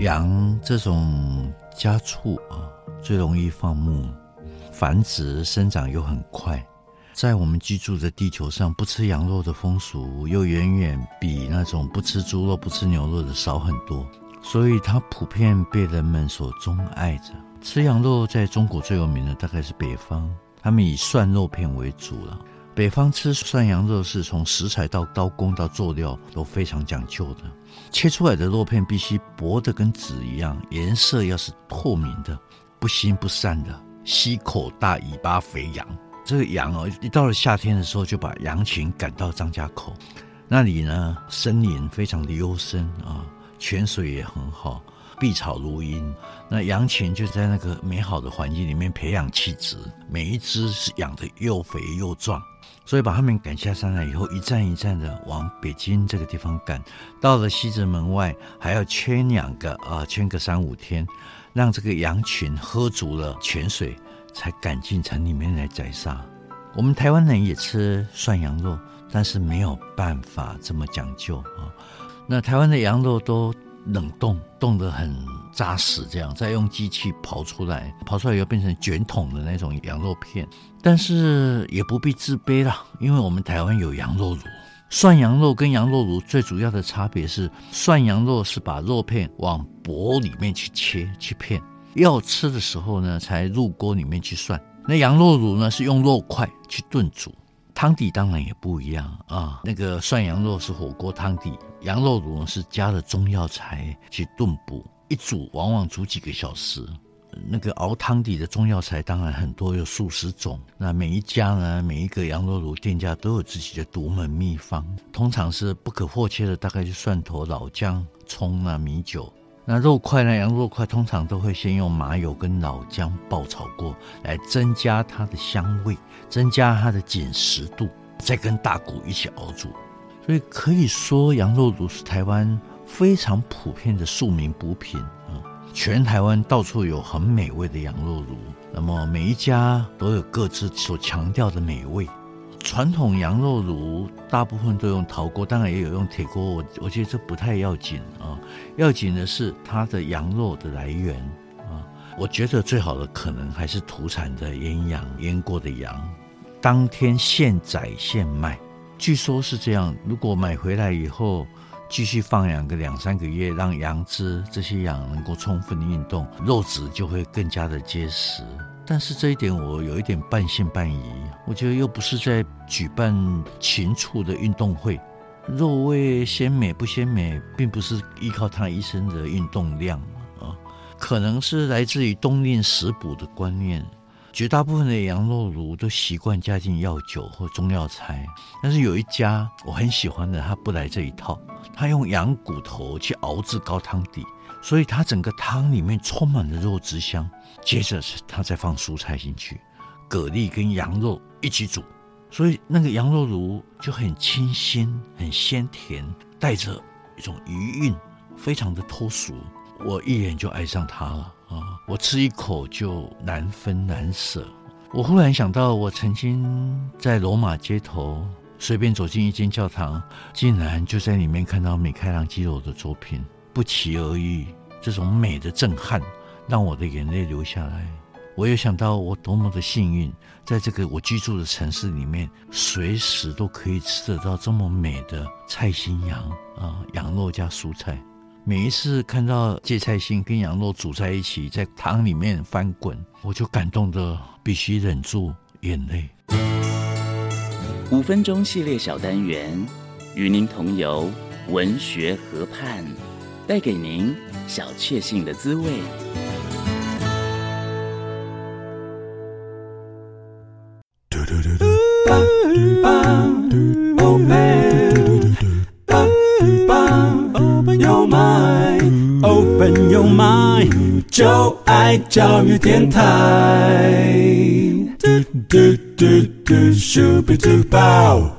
羊这种家畜啊，最容易放牧，繁殖生长又很快，在我们居住的地球上，不吃羊肉的风俗又远远比那种不吃猪肉、不吃牛肉的少很多，所以它普遍被人们所钟爱着。吃羊肉在中国最有名的大概是北方，他们以涮肉片为主了。北方吃涮羊肉是从食材到刀工到做料都非常讲究的，切出来的肉片必须薄得跟纸一样，颜色要是透明的，不腥不膻的，溪口大尾巴肥羊。这个羊哦，一到了夏天的时候，就把羊群赶到张家口，那里呢，森林非常的幽深啊，泉水也很好。碧草如茵，那羊群就在那个美好的环境里面培养气质，每一只是养得又肥又壮，所以把他们赶下山来以后，一站一站的往北京这个地方赶，到了西直门外还要圈两个啊，圈个三五天，让这个羊群喝足了泉水，才赶进城里面来宰杀。我们台湾人也吃涮羊肉，但是没有办法这么讲究啊。那台湾的羊肉都。冷冻冻得很扎实，这样再用机器刨出来，刨出来以后变成卷筒的那种羊肉片。但是也不必自卑啦，因为我们台湾有羊肉炉。涮羊肉跟羊肉炉最主要的差别是，涮羊肉是把肉片往薄里面去切去片，要吃的时候呢才入锅里面去涮。那羊肉炉呢是用肉块去炖煮。汤底当然也不一样啊，那个涮羊肉是火锅汤底，羊肉炉是加了中药材去炖补，一煮往往煮几个小时。那个熬汤底的中药材当然很多，有数十种。那每一家呢，每一个羊肉炉店家都有自己的独门秘方，通常是不可或缺的，大概就蒜头、老姜、葱啊、米酒。那肉块呢？羊肉块通常都会先用麻油跟老姜爆炒过，来增加它的香味，增加它的紧实度，再跟大骨一起熬煮。所以可以说，羊肉炉是台湾非常普遍的庶民补品啊。全台湾到处有很美味的羊肉炉，那么每一家都有各自所强调的美味。传统羊肉炉大部分都用陶锅，当然也有用铁锅。我我觉得这不太要紧啊，要紧的是它的羊肉的来源啊。我觉得最好的可能还是土产的腌羊，腌过的羊，当天现宰现卖。据说是这样，如果买回来以后继续放养个两三个月，让羊只这些羊能够充分的运动，肉质就会更加的结实。但是这一点我有一点半信半疑，我觉得又不是在举办禽畜的运动会，肉味鲜美不鲜美，并不是依靠它一生的运动量啊，可能是来自于冬令食补的观念。绝大部分的羊肉炉都习惯加进药酒或中药材，但是有一家我很喜欢的，他不来这一套，他用羊骨头去熬制高汤底。所以它整个汤里面充满了肉汁香，接着是它再放蔬菜进去，蛤蜊跟羊肉一起煮，所以那个羊肉炉就很清新、很鲜甜，带着一种余韵，非常的脱俗。我一眼就爱上它了啊！我吃一口就难分难舍。我忽然想到，我曾经在罗马街头随便走进一间教堂，竟然就在里面看到米开朗基罗的作品。不期而遇，这种美的震撼让我的眼泪流下来。我也想到我多么的幸运，在这个我居住的城市里面，随时都可以吃得到这么美的菜心羊啊，羊肉加蔬菜。每一次看到芥菜心跟羊肉煮在一起，在汤里面翻滚，我就感动的必须忍住眼泪。五分钟系列小单元，与您同游文学河畔。带给您小确幸的滋味。朋友们，就爱教育电台。嘟嘟嘟嘟，咻比嘟爆。